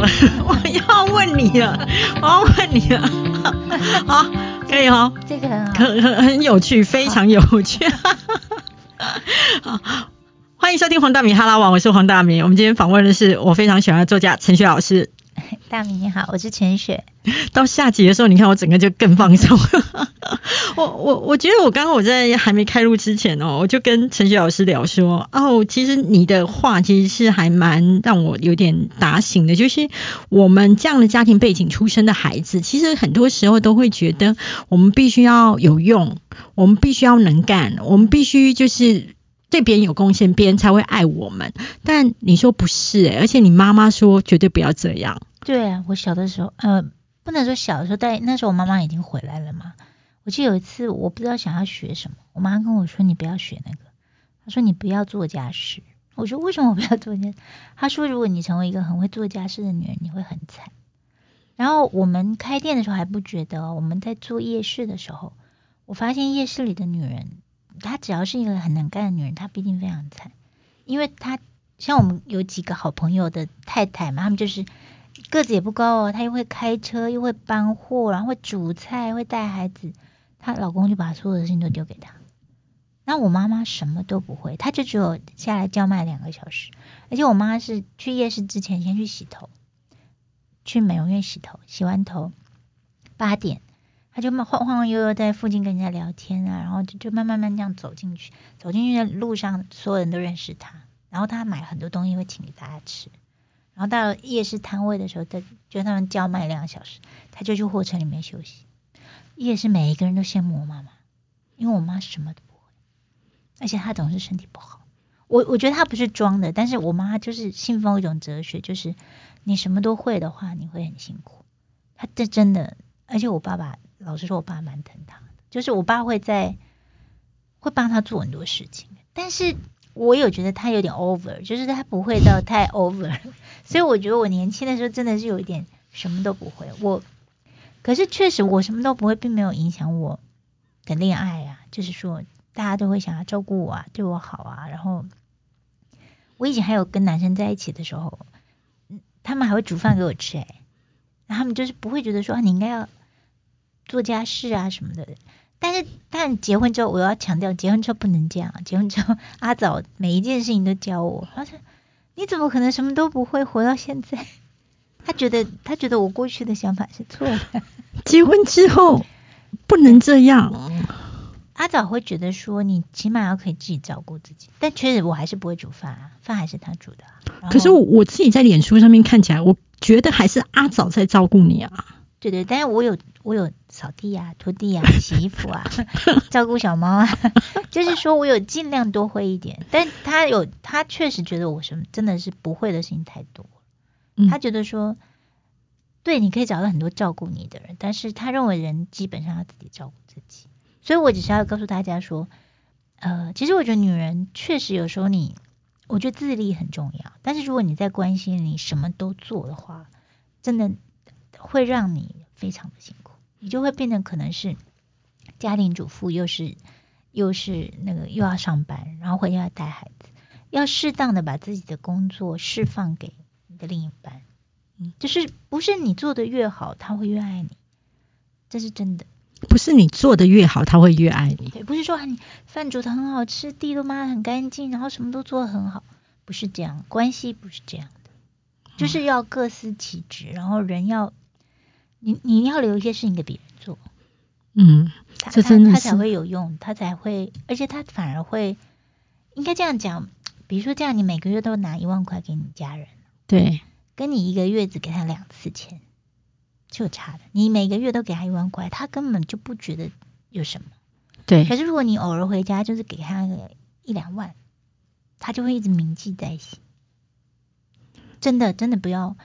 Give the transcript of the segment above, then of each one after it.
了，我要问你了，我要问你了，好，可以哦，这个很好，很很很有趣，非常有趣。好，欢迎收听黄大米哈拉网，我是黄大米。我们今天访问的是我非常喜欢的作家陈雪老师。大米你好，我是陈雪。到下集的时候，你看我整个就更放松。我我我觉得我刚刚我在还没开录之前哦，我就跟陈雪老师聊说，哦，其实你的话其实是还蛮让我有点打醒的，就是我们这样的家庭背景出身的孩子，其实很多时候都会觉得我们必须要有用，我们必须要能干，我们必须就是。对别人有贡献，别人才会爱我们。但你说不是、欸，而且你妈妈说绝对不要这样。对啊，我小的时候，呃，不能说小的时候，但那时候我妈妈已经回来了嘛。我记得有一次，我不知道想要学什么，我妈跟我说：“你不要学那个。”她说：“你不要做家事。”我说：“为什么我不要做家事？”她说：“如果你成为一个很会做家事的女人，你会很惨。”然后我们开店的时候还不觉得、我们在做夜市的时候，我发现夜市里的女人。她只要是一个很能干的女人，她必定非常惨，因为她像我们有几个好朋友的太太嘛，她们就是个子也不高哦，她又会开车，又会搬货，然后会煮菜，会带孩子，她老公就把所有的事情都丢给她。那我妈妈什么都不会，她就只有下来叫卖两个小时，而且我妈是去夜市之前先去洗头，去美容院洗头，洗完头八点。他就慢晃晃悠悠在附近跟人家聊天啊，然后就就慢慢慢这样走进去，走进去的路上，所有人都认识他。然后他买很多东西会请给大家吃。然后到了夜市摊位的时候，他就他们叫卖两个小时，他就去货车里面休息。夜市每一个人都羡慕我妈妈，因为我妈什么都不会，而且她总是身体不好。我我觉得她不是装的，但是我妈就是信奉一种哲学，就是你什么都会的话，你会很辛苦。她这真的，而且我爸爸。老实说，我爸蛮疼他的，就是我爸会在会帮他做很多事情，但是我有觉得他有点 over，就是他不会到太 over，所以我觉得我年轻的时候真的是有一点什么都不会。我可是确实我什么都不会，并没有影响我的恋爱啊，就是说大家都会想要照顾我啊，对我好啊。然后我以前还有跟男生在一起的时候，嗯他们还会煮饭给我吃、欸，哎，他们就是不会觉得说，你应该要。做家事啊什么的，但是但结婚之后，我要强调，结婚之后不能这样。结婚之后，阿早每一件事情都教我。他说：“你怎么可能什么都不会活到现在？” 他觉得他觉得我过去的想法是错的。结婚之后不能这样。阿早会觉得说，你起码要可以自己照顾自己。但确实我还是不会煮饭啊，饭还是他煮的、啊。可是我自己在脸书上面看起来，我觉得还是阿早在照顾你啊。对对，但是我有我有扫地啊、拖地啊、洗衣服啊、照顾小猫啊，就是说我有尽量多会一点。但他有他确实觉得我什么真的是不会的事情太多，嗯、他觉得说，对，你可以找到很多照顾你的人，但是他认为人基本上要自己照顾自己。所以我只是要告诉大家说，呃，其实我觉得女人确实有时候你，我觉得自立很重要，但是如果你在关心你什么都做的话，真的。会让你非常的辛苦，你就会变得可能是家庭主妇，又是又是那个又要上班，然后回家带孩子，要适当的把自己的工作释放给你的另一半，嗯，就是不是你做的越好，他会越爱你，这是真的。不是你做的越好，他会越爱你。对，不是说你饭煮的很好吃，地都抹的很干净，然后什么都做的很好，不是这样，关系不是这样的，就是要各司其职，然后人要。你你要留一些事情给别人做，嗯，这真的他才会有用，他才会，而且他反而会，应该这样讲，比如说这样，你每个月都拿一万块给你家人，对，跟你一个月只给他两次钱，就差的。你每个月都给他一万块，他根本就不觉得有什么，对。可是如果你偶尔回家，就是给他个一两万，他就会一直铭记在心。真的，真的不要。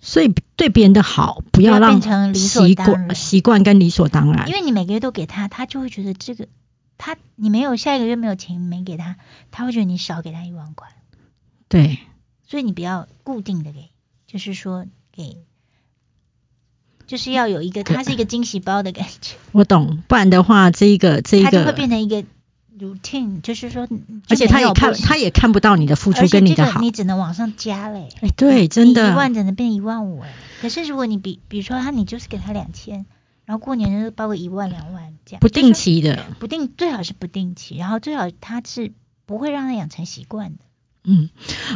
所以对别人的好，不要让变成习惯习惯跟理所当然。因为你每个月都给他，他就会觉得这个他你没有下一个月没有钱没给他，他会觉得你少给他一万块。对，所以你不要固定的给，就是说给，就是要有一个，它是一个惊喜包的感觉，我懂，不然的话，这一个这一个它就会变成一个 routine，就是说，而且他也看他也看不到你的付出跟你的好，你只能往上加嘞。哎，对，真的，一万只能变一万五哎。可是如果你比，比如说他，你就是给他两千，然后过年就是包个一万两万这样，不定期的，不定最好是不定期，然后最好他是不会让他养成习惯的。嗯，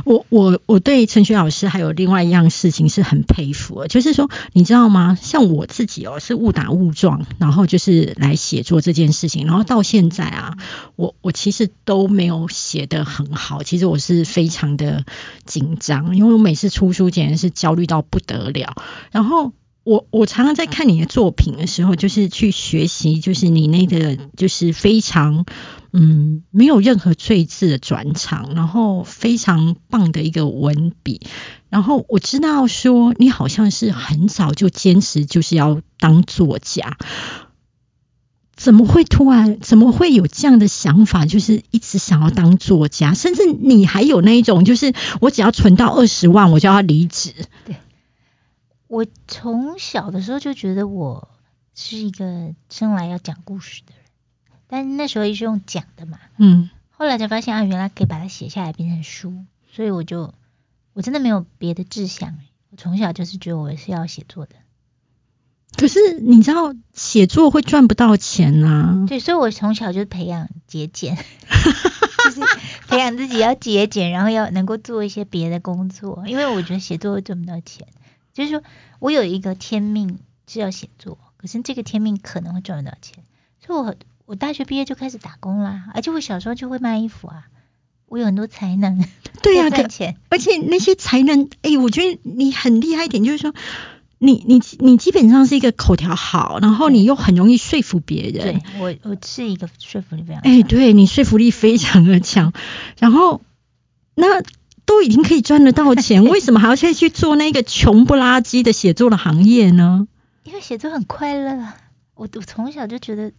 我我我对陈雪老师还有另外一样事情是很佩服，就是说你知道吗？像我自己哦，是误打误撞，然后就是来写作这件事情，然后到现在啊，我我其实都没有写得很好，其实我是非常的紧张，因为我每次出书简直是焦虑到不得了，然后。我我常常在看你的作品的时候，就是去学习，就是你那个就是非常嗯没有任何赘字的转场，然后非常棒的一个文笔。然后我知道说你好像是很早就坚持就是要当作家，怎么会突然怎么会有这样的想法？就是一直想要当作家，甚至你还有那一种，就是我只要存到二十万，我就要离职。对。我从小的时候就觉得我是一个生来要讲故事的人，但是那时候也是用讲的嘛，嗯，后来才发现啊，原来可以把它写下来变成书，所以我就我真的没有别的志向，我从小就是觉得我是要写作的。可是你知道写作会赚不到钱啊？对，所以我从小就培养节俭，就是培养自己要节俭，然后要能够做一些别的工作，因为我觉得写作会赚不到钱。就是说我有一个天命是要写作，可是这个天命可能会赚不到钱，所以我我大学毕业就开始打工啦，而且我小时候就会卖衣服啊，我有很多才能，对呀，赚钱，而且那些才能，哎，我觉得你很厉害一点，就是说你你你基本上是一个口条好，然后你又很容易说服别人，对我我是一个说服力非常，哎，对你说服力非常的强，然后那。都已经可以赚得到钱，为什么还要再去做那个穷不拉几的写作的行业呢？因为写作很快乐，我我从小就觉得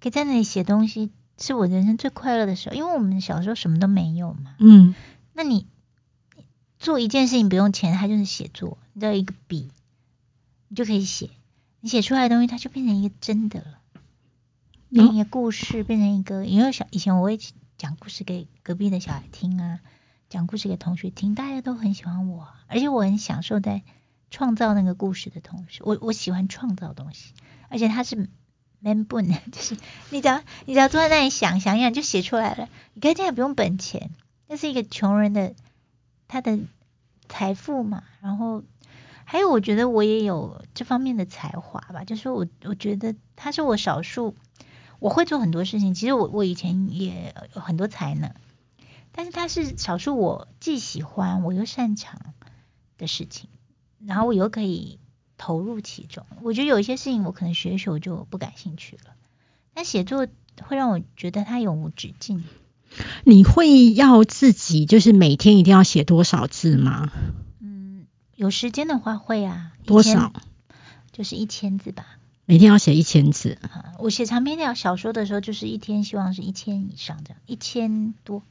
可以在那里写东西是我人生最快乐的时候。因为我们小时候什么都没有嘛，嗯，那你做一件事情不用钱，它就是写作，你只要一个笔，你就可以写，你写出来的东西它就变成一个真的了，变成一个故事，变成一个。因为小以前我会讲故事给隔壁的小孩听啊。讲故事给同学听，大家都很喜欢我，而且我很享受在创造那个故事的同时，我我喜欢创造东西，而且它是 man 不能，就是你只要你只要坐在那里想想想就写出来了，你看这样不用本钱，那是一个穷人的他的财富嘛。然后还有我觉得我也有这方面的才华吧，就是我我觉得他是我少数我会做很多事情，其实我我以前也有很多才能。但是它是少数我既喜欢我又擅长的事情，然后我又可以投入其中。我觉得有一些事情我可能学一学我就不感兴趣了，但写作会让我觉得它永无止境。你会要自己就是每天一定要写多少字吗？嗯，有时间的话会啊。多少？就是一千字吧。每天要写一千字。啊我写长篇小说的时候，就是一天希望是一千以上这样，一千多。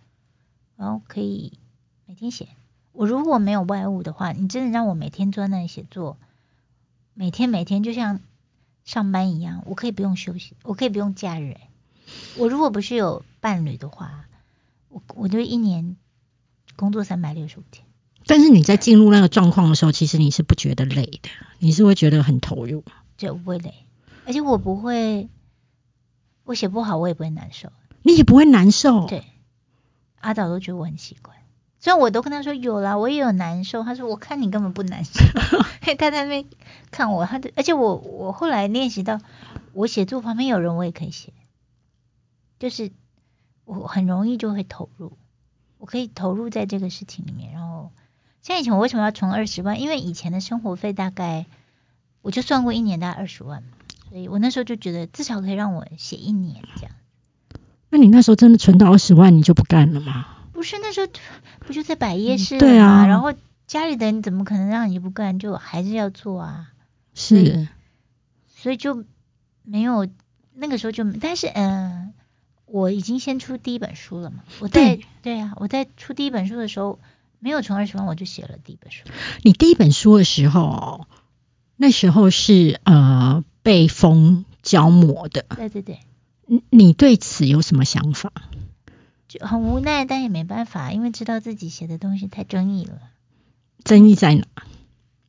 然后可以每天写。我如果没有外物的话，你真的让我每天坐在那里写作，每天每天就像上班一样，我可以不用休息，我可以不用假日。我如果不是有伴侣的话，我我就一年工作三百六十五天。但是你在进入那个状况的时候，其实你是不觉得累的，你是会觉得很投入，就不会累，而且我不会，我写不好我也不会难受，你也不会难受，对。阿导都觉得我很奇怪，虽然我都跟他说有啦，我也有难受。他说我看你根本不难受，他在那边看我，他的，而且我我后来练习到，我写作旁边有人我也可以写，就是我很容易就会投入，我可以投入在这个事情里面。然后像以前我为什么要存二十万？因为以前的生活费大概我就算过一年大概二十万嘛，所以我那时候就觉得至少可以让我写一年这样。那你那时候真的存到二十万，你就不干了吗？不是那时候 不就在摆夜市对啊，然后家里的人怎么可能让你不干，就还是要做啊。是，所以就没有那个时候就，但是嗯，我已经先出第一本书了嘛。我在对啊，我在出第一本书的时候没有存二十万，我就写了第一本书。你第一本书的时候，那时候是呃被封胶膜的。对对对。你你对此有什么想法？就很无奈，但也没办法，因为知道自己写的东西太争议了。争议在哪？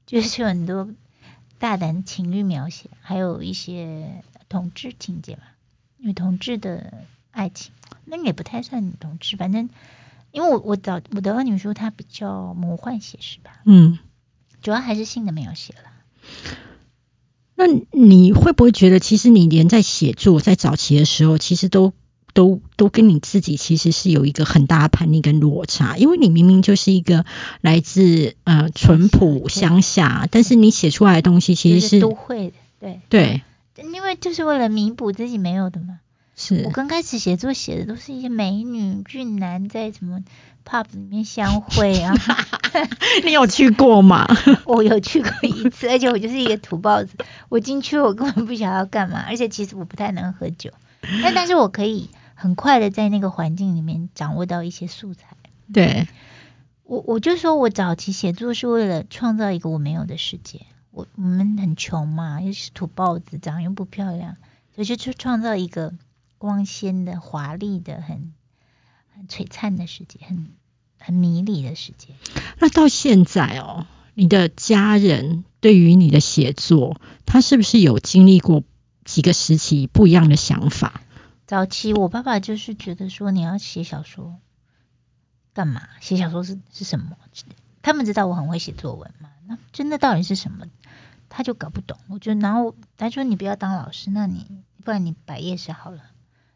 就是有很多大胆情欲描写，还有一些同志情节嘛，女同志的爱情，那也不太算女同志，反正因为我我找我的二女书，它比较魔幻写实吧，嗯，主要还是性的描写了。那你会不会觉得，其实你连在写作在早期的时候，其实都都都跟你自己其实是有一个很大的叛逆跟落差，因为你明明就是一个来自呃淳朴乡下，但是你写出来的东西其实就是都会的，对。对，因为就是为了弥补自己没有的嘛。是我刚开始写作写的都是一些美女俊男在什么 pub 里面相会啊 你有去过吗？我有去过一次，而且我就是一个土包子，我进去我根本不晓得要干嘛，而且其实我不太能喝酒，但但是我可以很快的在那个环境里面掌握到一些素材。对，我我就说我早期写作是为了创造一个我没有的世界，我我们很穷嘛，又是土包子，长得又不漂亮，所以就去创造一个光鲜的、华丽的、很很璀璨的世界，很很迷离的世界。那到现在哦，你的家人对于你的写作，他是不是有经历过几个时期不一样的想法？早期我爸爸就是觉得说你要写小说干嘛？写小说是是什么？他们知道我很会写作文嘛，那真的到底是什么？他就搞不懂。我就然后他说你不要当老师，那你不然你摆夜市好了。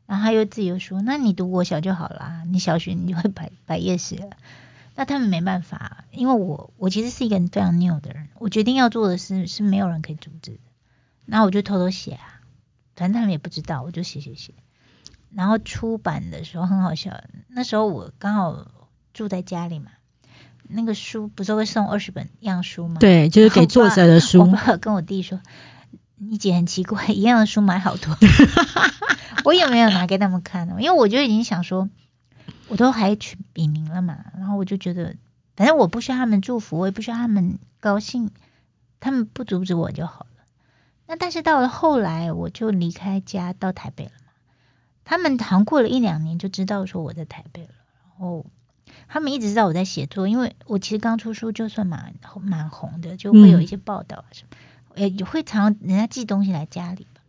然后他又自己又说，那你读国小就好啦，你小学你就会摆摆夜市了。那他们没办法，因为我我其实是一个非常拗的人，我决定要做的事是没有人可以阻止的。然后我就偷偷写啊，反正他们也不知道，我就写写写。然后出版的时候很好笑，那时候我刚好住在家里嘛，那个书不是会送二十本样书吗？对，就是给作者的我书。爸跟我弟说：“你姐很奇怪，一样的书买好多。”我也没有拿给他们看，因为我就已经想说，我都还取笔名了嘛，然后我就觉得，反正我不需要他们祝福，我也不需要他们高兴，他们不阻止我就好了。那但是到了后来，我就离开家到台北了嘛，他们好像过了一两年就知道说我在台北了，然后他们一直知道我在写作，因为我其实刚出书就算蛮蛮红的，就会有一些报道啊什么，也也会常人家寄东西来家里吧。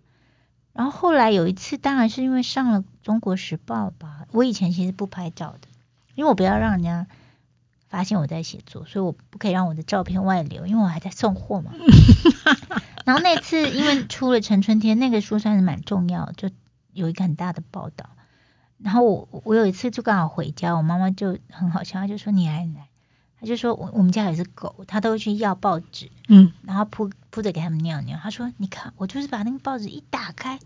然后后来有一次，当然是因为上了《中国时报》吧。我以前其实不拍照的，因为我不要让人家发现我在写作，所以我不可以让我的照片外流，因为我还在送货嘛。然后那次因为出了《陈春天》那个书算是蛮重要，就有一个很大的报道。然后我我有一次就刚好回家，我妈妈就很好笑，她就说你来你来，她就说我我们家有只狗，她都会去要报纸，嗯，然后铺铺着给他们尿尿。他说你看我就是把那个报纸一打开。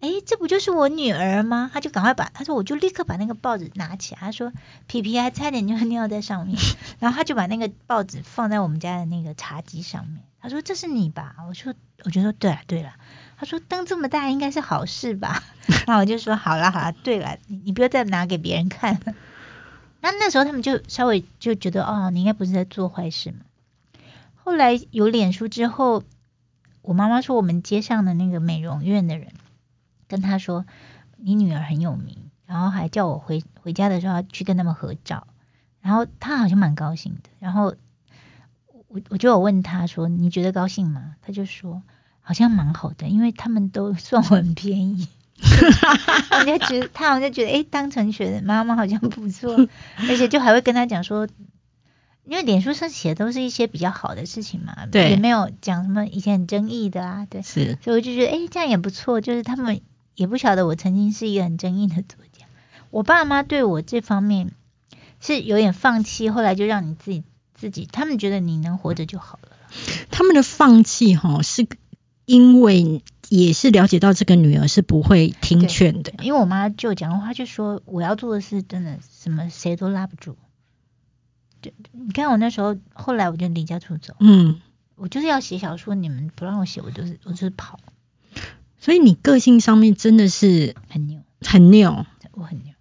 哎，这不就是我女儿吗？他就赶快把，他说我就立刻把那个报纸拿起来。他说皮皮还差点就尿在上面，然后他就把那个报纸放在我们家的那个茶几上面。他说这是你吧？我说我就说对了对了。他说灯这么大应该是好事吧？然后我就说好了好了，对了，你你不要再拿给别人看了。那那时候他们就稍微就觉得哦，你应该不是在做坏事嘛。后来有脸书之后，我妈妈说我们街上的那个美容院的人。跟他说你女儿很有名，然后还叫我回回家的时候要去跟他们合照，然后他好像蛮高兴的，然后我我就有问他说你觉得高兴吗？他就说好像蛮好的，因为他们都算我很便宜，我就觉得他好像觉得哎当成学的妈妈好像不错，而且就还会跟他讲说，因为脸书上写的都是一些比较好的事情嘛，对，也没有讲什么以前很争议的啊，对，是，所以我就觉得哎这样也不错，就是他们。也不晓得我曾经是一个很争议的作家，我爸妈对我这方面是有点放弃，后来就让你自己自己，他们觉得你能活着就好了。他们的放弃哈，是因为也是了解到这个女儿是不会听劝的，因为我妈就讲话就说我要做的事真的什么谁都拉不住。对，你看我那时候，后来我就离家出走，嗯，我就是要写小说，你们不让我写，我就是我就是跑。所以你个性上面真的是很牛，很牛，我很牛。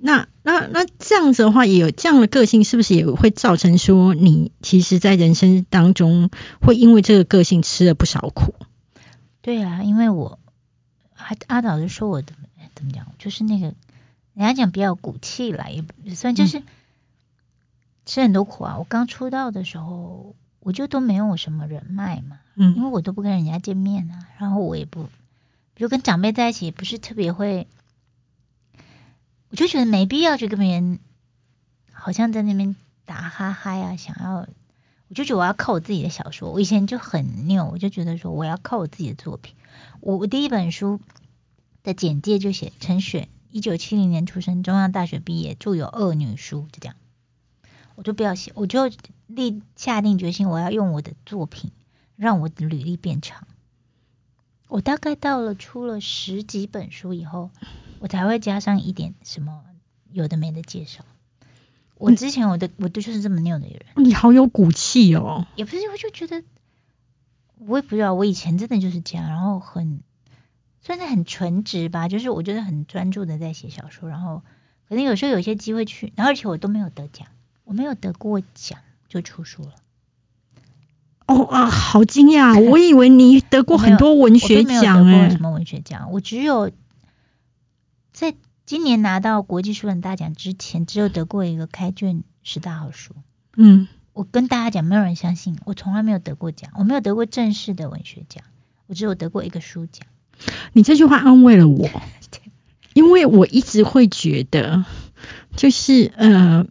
那那那这样子的话，也有这样的个性，是不是也会造成说你其实，在人生当中会因为这个个性吃了不少苦？对啊，因为我阿阿导就说我怎么怎么讲，就是那个人家讲比较骨气啦，也不算就是吃很多苦啊。我刚出道的时候，我就都没有什么人脉嘛，嗯因嗯为我都不跟人家见面啊，然后我也不，比如跟长辈在一起，也不是特别会，我就觉得没必要去跟别人，好像在那边打哈哈呀，想要，我就觉得我要靠我自己的小说。我以前就很拗，我就觉得说我要靠我自己的作品。我我第一本书的简介就写陈雪，一九七零年出生，中央大学毕业，著有《恶女书》，就这样。我就不要写，我就立下定决心，我要用我的作品让我的履历变长。我大概到了出了十几本书以后，我才会加上一点什么有的没的介绍。我之前我的我的就是这么拗的人，你好有骨气哦。也不是，我就觉得我也不知道，我以前真的就是这样，然后很算是很纯直吧，就是我觉得很专注的在写小说，然后可能有时候有些机会去，然后而且我都没有得奖，我没有得过奖就出书了。哦啊，好惊讶！我以为你得过很多文学奖哎得过什。么文学奖，我只有在今年拿到国际书人大奖之前，只有得过一个开卷十大好书。嗯，我跟大家讲，没有人相信，我从来没有得过奖，我没有得过正式的文学奖，我只有得过一个书奖。你这句话安慰了我，因为我一直会觉得，就是呃，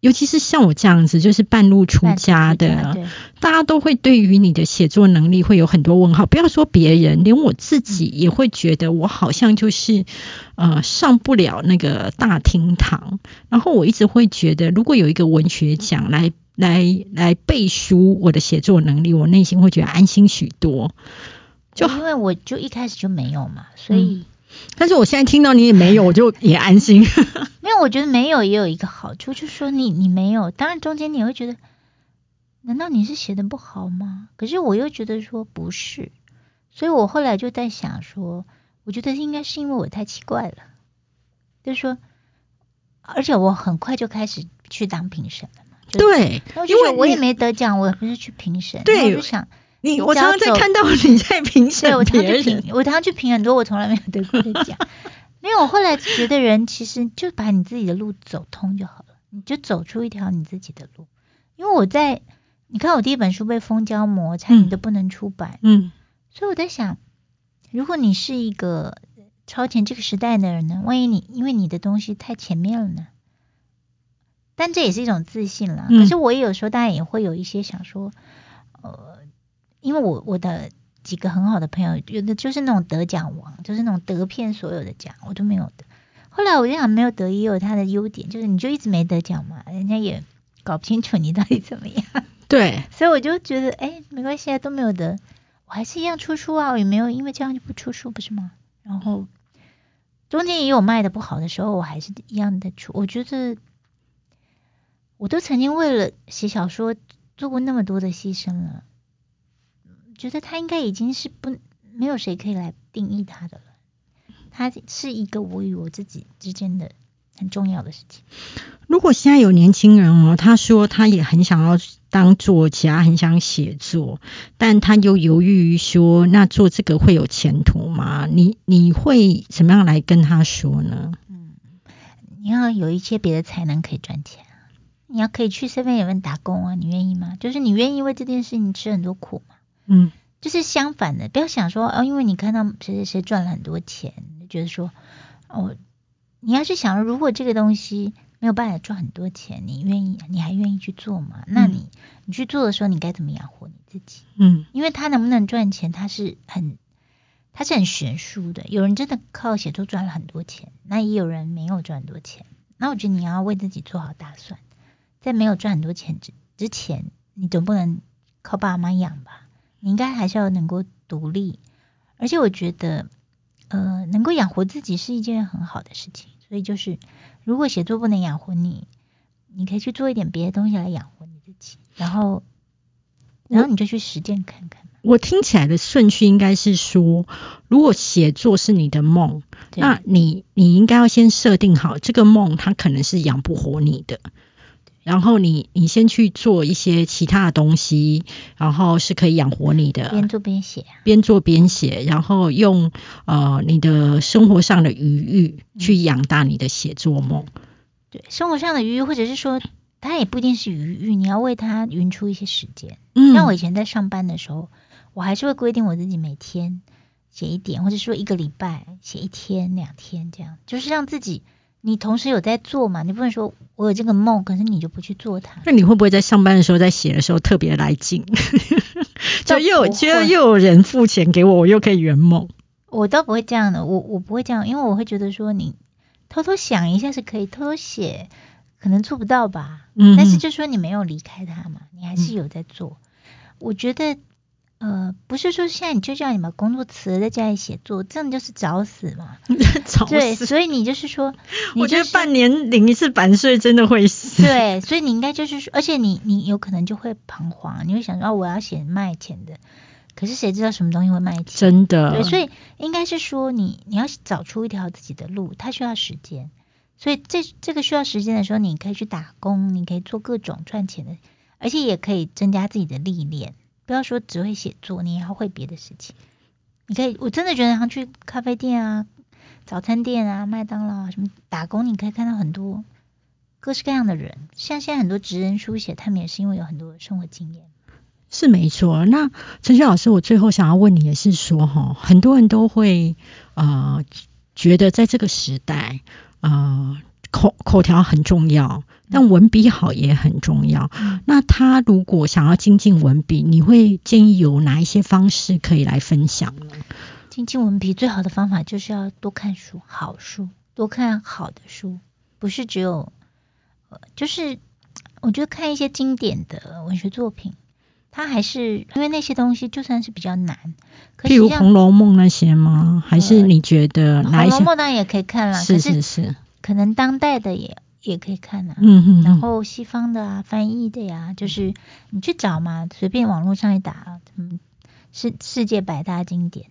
尤其是像我这样子，就是半路出家的，对，大家都会对于你的写作能力会有很多问号。不要说别人，连我自己也会觉得我好像就是呃上不了那个大厅堂。然后我一直会觉得，如果有一个文学奖来来来背书我的写作能力，我内心会觉得安心许多。就因为我就一开始就没有嘛，所以、但是我现在听到你也没有，我就也安心。没有，我觉得没有也有一个好处，就是说你你没有，当然中间你会觉得，难道你是写的不好吗？可是我又觉得说不是，所以我后来就在想说，我觉得应该是因为我太奇怪了，就是说，而且我很快就开始去当评审了嘛，就，对，因为我也没得奖，我也不是去评审，对我就想，你，我常常在看到你在评审对我常别人。去评，我常常去评很多我从来没有得过的奖。没有，我后来觉得人其实就把你自己的路走通就好了，你就走出一条你自己的路。因为我在，你看我第一本书被蜂胶膜，差点都不能出版，嗯所以我在想，如果你是一个超前这个时代的人呢，万一你因为你的东西太前面了呢？但这也是一种自信啦。嗯可是我也有时候当然也会有一些想说，呃，因为我我的几个很好的朋友，有的就是那种得奖王，就是那种得遍所有的奖，我都没有得。后来我就想，没有得也有它的优点，就是你就一直没得奖嘛，人家也搞不清楚你到底怎么样。对，所以我就觉得，哎，没关系啊，都没有得，我还是一样出书啊，我也没有因为这样就不出书，不是吗？然后中间也有卖的不好的时候，我还是一样的出。我觉得我都曾经为了写小说做过那么多的牺牲了，觉得他应该已经是不没有谁可以来定义他的了。他是一个我与我自己之间的很重要的事情。如果现在有年轻人哦，他说他也很想要当作家，很想写作，但他又犹豫于说，那做这个会有前途吗？你你会怎么样来跟他说呢？嗯，你要有一些别的才能可以赚钱啊，你要可以去 seven eleven 打工啊，你愿意吗？就是你愿意为这件事情吃很多苦吗？嗯就是相反的，不要想说哦，因为你看到谁谁谁赚了很多钱，就觉得说哦，你要是想如果这个东西没有办法赚很多钱，你愿意，你还愿意去做吗？那你你去做的时候，你该怎么养活你自己？嗯因为他能不能赚钱，他是很，他是很悬殊的。有人真的靠写作赚了很多钱，那也有人没有赚很多钱。那我觉得你要为自己做好打算，在没有赚很多钱之之前，你总不能靠爸妈养吧？你应该还是要能够独立。而且我觉得，呃，能够养活自己是一件很好的事情。所以就是，如果写作不能养活你，你可以去做一点别的东西来养活你自己，然后，然后你就去实践看看。我听起来的顺序应该是说，如果写作是你的梦，那你你应该要先设定好这个梦，它可能是养不活你的。然后你你先去做一些其他的东西，然后是可以养活你的，边做边写啊。边做边写，然后用呃你的生活上的余裕去养大你的写作梦。对，生活上的余裕，或者是说，它也不一定是余裕，你要为它匀出一些时间。嗯像我以前在上班的时候，我还是会规定我自己每天写一点，或者说一个礼拜写一天、两天这样，就是让自己你同时有在做嘛，你不能说我有这个梦，可是你就不去做它。那你会不会在上班的时候，在写的时候特别来劲？就又觉得又有人付钱给我，我又可以圆梦。我倒不会这样的，我我不会这样，因为我会觉得说你偷偷想一下是可以，偷偷写可能做不到吧。嗯但是就说你没有离开它嘛，你还是有在做。我觉得呃，不是说现在你就叫你把工作辞了在家里写作，这样就是找死嘛。吵对，所以你就是说，你我觉得半年领一次版税真的会死。对，所以你应该就是说，而且你你有可能就会彷徨，你会想说，哦，我要写卖钱的，可是谁知道什么东西会卖钱？真的。对，所以应该是说你你要找出一条自己的路，它需要时间，所以这这个需要时间的时候，你可以去打工，你可以做各种赚钱的，而且也可以增加自己的历练。不要说只会写作，你也要会别的事情。你可以，我真的觉得像去咖啡店啊、早餐店啊、麦当劳啊什么打工，你可以看到很多各式各样的人。像现在很多职人书写，他们也是因为有很多生活经验。是没错。那陈雪老师，我最后想要问你的是说，哈，很多人都会呃觉得在这个时代，呃口口条很重要，但文笔好也很重要。嗯那他如果想要精进文笔，你会建议有哪一些方式可以来分享呢？精进文笔最好的方法就是要多看书，好书，多看好的书，不是只有，呃，就是我觉得看一些经典的文学作品，它还是因为那些东西就算是比较难，可譬如《像红楼梦》那些吗？还是你觉得哪红一些？楼梦当然也可以看啦，是可是是，可能当代的也也可以看啊。嗯嗯，然后西方的啊，翻译的呀，就是你去找嘛，随便网络上一打，嗯，世世界百大经典，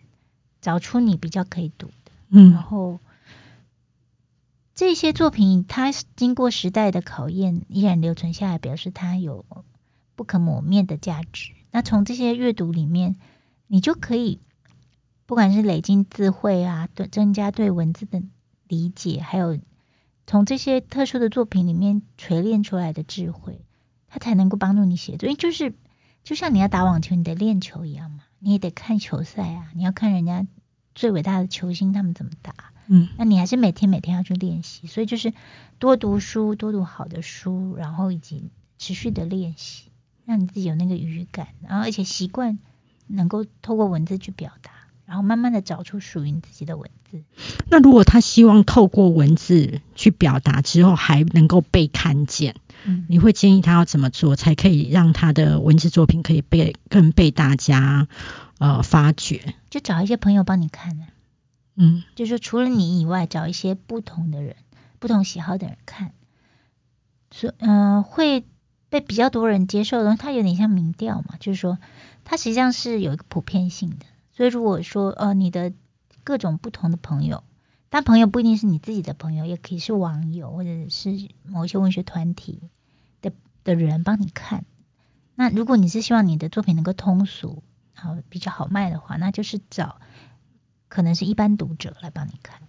找出你比较可以读的。嗯然嗯后这些作品，它经过时代的考验，依然留存下来，表示它有不可磨灭的价值。那从这些阅读里面，你就可以不管是累积智慧啊，对增加对文字的理解，还有从这些特殊的作品里面锤炼出来的智慧，它才能够帮助你写作。因为就是就像你要打网球，你得练球一样嘛，你也得看球赛啊，你要看人家最伟大的球星他们怎么打。嗯那你还是每天每天要去练习，所以就是多读书，多读好的书，然后以及持续的练习，让你自己有那个语感，然后而且习惯能够透过文字去表达，然后慢慢的找出属于你自己的文字。那如果他希望透过文字去表达之后，还能够被看见，嗯，你会建议他要怎么做，才可以让他的文字作品可以被更被大家呃发掘？就找一些朋友帮你看啊，嗯就是除了你以外，找一些不同的人、不同喜好的人看，所嗯、呃会被比较多人接受的它有点像民调嘛，就是说它实际上是有一个普遍性的。所以如果说呃你的各种不同的朋友，但朋友不一定是你自己的朋友，也可以是网友或者是某一些文学团体的的人帮你看。那如果你是希望你的作品能够通俗，然后比较好卖的话，那就是找可能是一般读者来帮你看。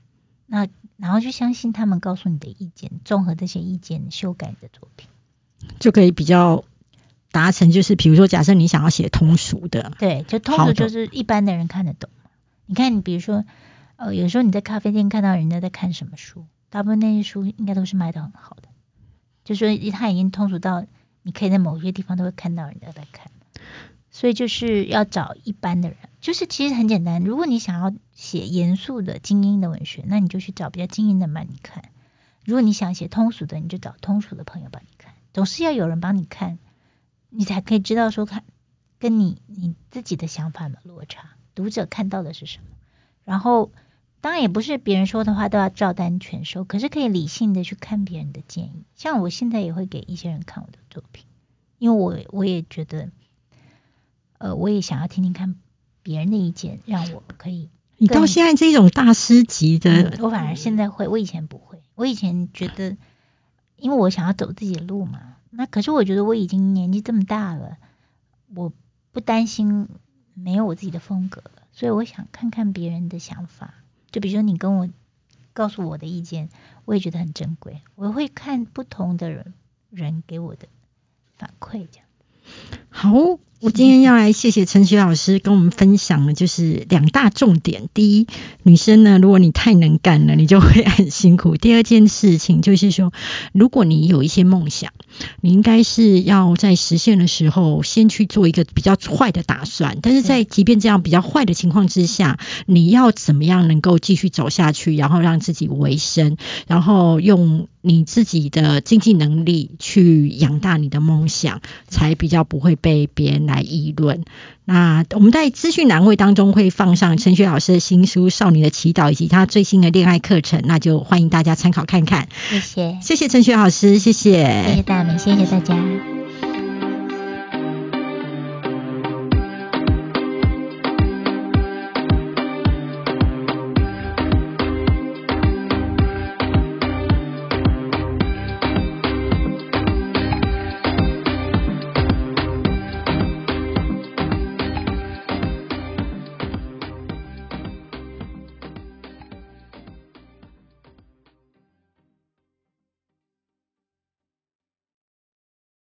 那然后就相信他们告诉你的意见，综合这些意见修改你的作品。就可以比较达成，就是比如说，假设你想要写通俗的，对，就通俗就是一般的人看得懂。你看，你比如说，呃，有时候你在咖啡店看到人家在看什么书，大部分那些书应该都是卖的很好的，就说他已经通俗到你可以在某些地方都会看到人家在看。所以就是要找一般的人，就是其实很简单。如果你想要写严肃的精英的文学，那你就去找比较精英的帮你看；如果你想写通俗的，你就找通俗的朋友帮你看。总是要有人帮你看，你才可以知道说看跟你你自己的想法的落差，读者看到的是什么。然后当然也不是别人说的话都要照单全收，可是可以理性的去看别人的建议。像我现在也会给一些人看我的作品，因为我我也觉得，呃，我也想要听听看别人的意见，让我可以。你到现在这种大师级的，嗯我反而现在会，我以前不会。我以前觉得，因为我想要走自己的路嘛，那可是我觉得我已经年纪这么大了，我不担心没有我自己的风格，所以我想看看别人的想法。就比如说你跟我告诉我的意见，我也觉得很珍贵。我会看不同的人人给我的反馈，这样。好，我今天要来谢谢陈雪老师跟我们分享的，就是两大重点。第一，女生呢，如果你太能干了，你就会很辛苦。第二件事情就是说，如果你有一些梦想，你应该是要在实现的时候，先去做一个比较坏的打算。但是在即便这样比较坏的情况之下，你要怎么样能够继续走下去，然后让自己维生，然后用你自己的经济能力去养大你的梦想，才比较不会被别人来议论。那我们在资讯栏位当中会放上陈雪老师的新书《少女的祈祷》以及她最新的恋爱课程，那就欢迎大家参考看看。谢谢，谢谢陈雪老师，谢谢，谢谢大美，谢谢大家。